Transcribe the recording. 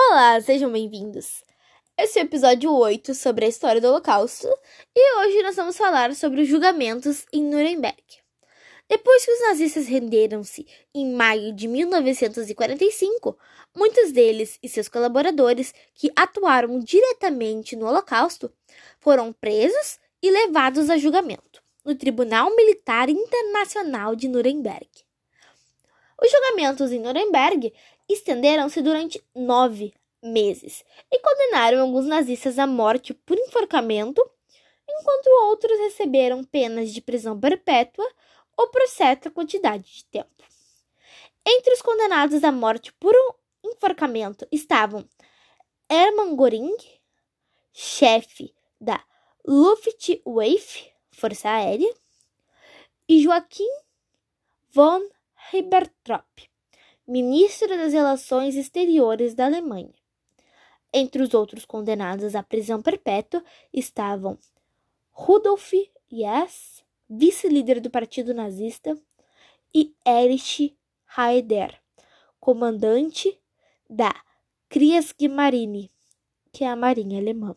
Olá, sejam bem-vindos. Esse é o episódio 8 sobre a história do Holocausto e hoje nós vamos falar sobre os julgamentos em Nuremberg. Depois que os nazistas renderam-se em maio de 1945, muitos deles e seus colaboradores que atuaram diretamente no Holocausto foram presos e levados a julgamento no Tribunal Militar Internacional de Nuremberg. Os julgamentos em Nuremberg estenderam-se durante nove meses e condenaram alguns nazistas à morte por enforcamento, enquanto outros receberam penas de prisão perpétua ou por certa quantidade de tempo. Entre os condenados à morte por um enforcamento estavam Hermann Göring, chefe da Luftwaffe, Força Aérea, e Joachim von Ribbentrop, ministro das Relações Exteriores da Alemanha. Entre os outros condenados à prisão perpétua estavam Rudolf Hess, vice-líder do Partido Nazista, e Erich Haider, comandante da Kriegsmarine, que é a marinha alemã.